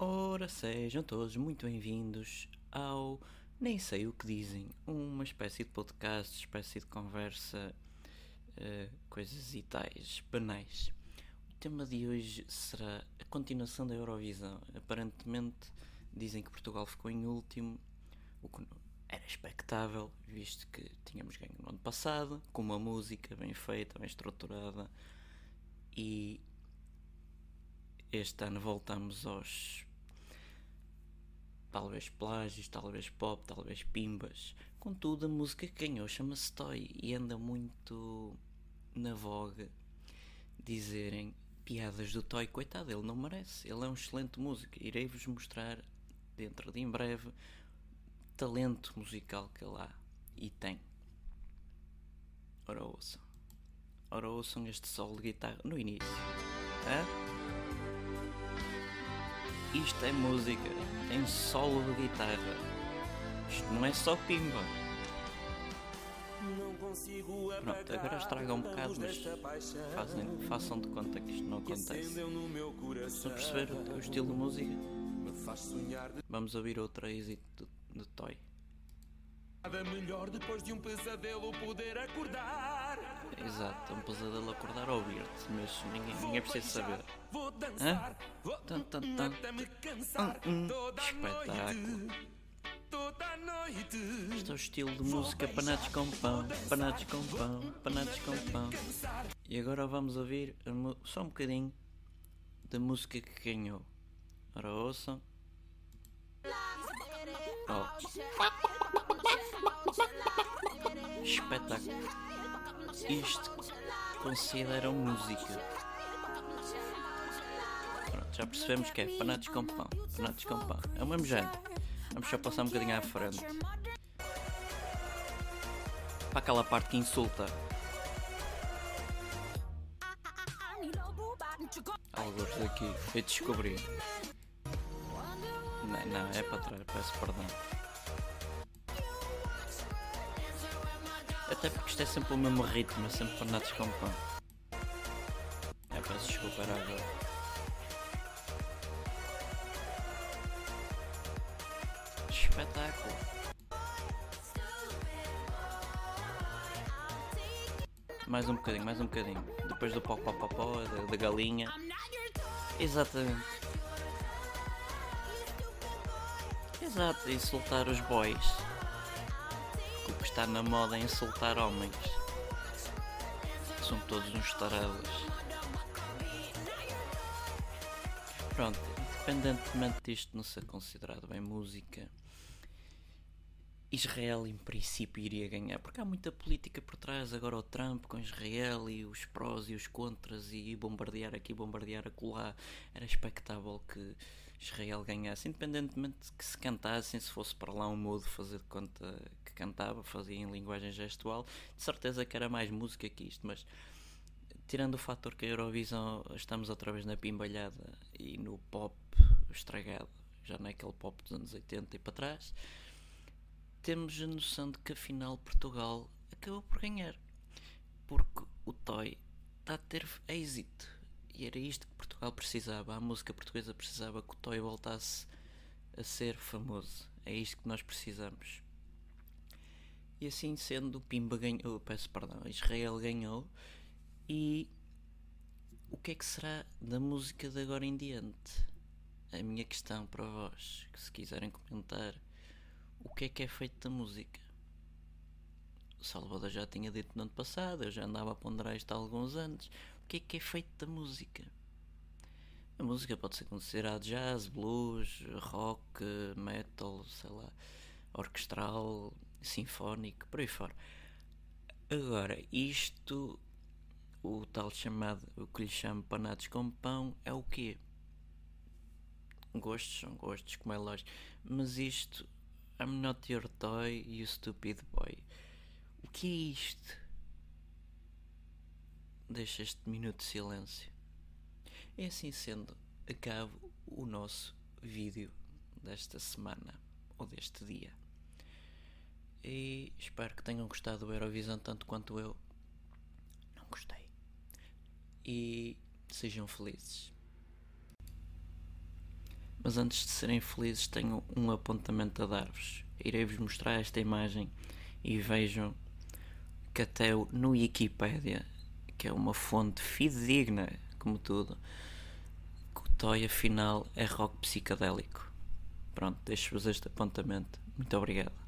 Ora, sejam todos muito bem-vindos ao Nem Sei O Que Dizem, uma espécie de podcast, espécie de conversa, uh, coisas e tais, banais. O tema de hoje será a continuação da Eurovisão. Aparentemente dizem que Portugal ficou em último, o que era expectável, visto que tínhamos ganho no ano passado, com uma música bem feita, bem estruturada, e este ano voltamos aos talvez plágios, talvez pop, talvez pimbas. Contudo, a música que ganhou chama-se Toy e anda muito na voga dizerem piadas do Toy. Coitado, ele não merece. Ele é um excelente músico. Irei-vos mostrar dentro de em breve talento musical que há e tem. Ora ouçam. Ora ouçam este solo de guitarra no início. Hã? Isto é música, tem solo de guitarra. Isto não é só pimba. Pronto, agora estraga um bocado, mas fazem, façam de conta que isto não acontece. Estão a perceber o, estilo de música? Vamos ouvir outra exit do, do Toy. Nada melhor depois de um pesadelo poder acordar. Exato, um pesadelo acordar ao ouvir-te, mas ninguém, ninguém precisa saber. Vou dançar, vou tan, tan, tan. Hum, hum, espetáculo. Toda noite. Este é o estilo de música panados com pão, panados com pão, panados com pão. E agora vamos ouvir só um bocadinho da música que ganhou. Ora ouçam. Oh. Espetáculo. Isto considera música. Pronto, já percebemos que é panados com pão. Panados com pão. É o mesmo género. Vamos só passar um bocadinho à frente. Para aquela parte que insulta. Alguns daqui. Eu descobri. Não, não, é para trás, peço perdão. Até porque isto é sempre o mesmo ritmo, é sempre panados com pão. É, peço desculpa, era agora. Espetáculo. Mais um bocadinho, mais um bocadinho. Depois do pó pó pó pó, da, da galinha. Exatamente. Exato, soltar os boys está na moda insultar homens. São todos uns tarados. Pronto, independentemente disto não ser considerado bem música, Israel em princípio iria ganhar, porque há muita política por trás, agora o Trump com Israel e os prós e os contras e bombardear aqui, bombardear acolá, era expectável que Israel ganhasse, independentemente de que se cantassem, se fosse para lá um modo fazer de conta que cantava, fazia em linguagem gestual, de certeza que era mais música que isto, mas tirando o fator que a Eurovisão estamos outra vez na pimbalhada e no pop estragado, já naquele pop dos anos 80 e para trás, temos a noção de que afinal Portugal acabou por ganhar. Porque o Toy está a ter êxito. E era isto que Portugal precisava. A música portuguesa precisava que o Toy voltasse a ser famoso. É isto que nós precisamos. E assim sendo, o Pimba ganhou, peço perdão, Israel ganhou. E o que é que será da música de agora em diante? A minha questão para vós, que se quiserem comentar, o que é que é feito da música? O Salvador já tinha dito no ano passado, eu já andava a ponderar isto há alguns anos. Que é que é feito da música? A música pode ser considerada jazz, blues, rock, metal, sei lá, orquestral, sinfónico, por aí fora. Agora, isto, o tal chamado, o que lhe chamo panados com pão, é o quê? Gostos são gostos, como é lógico. Mas isto I'm not your toy, you stupid boy. O que é isto? Deixa este minuto de silêncio. É assim sendo, acabo o nosso vídeo desta semana ou deste dia. E espero que tenham gostado do Eurovisão tanto quanto eu. Não gostei. E sejam felizes. Mas antes de serem felizes, tenho um apontamento a dar-vos. Irei-vos mostrar esta imagem e vejam que até no Wikipedia, que é uma fonte fidedigna, como tudo, que o Toy afinal é rock psicadélico. Pronto, deixo-vos este apontamento. Muito obrigado.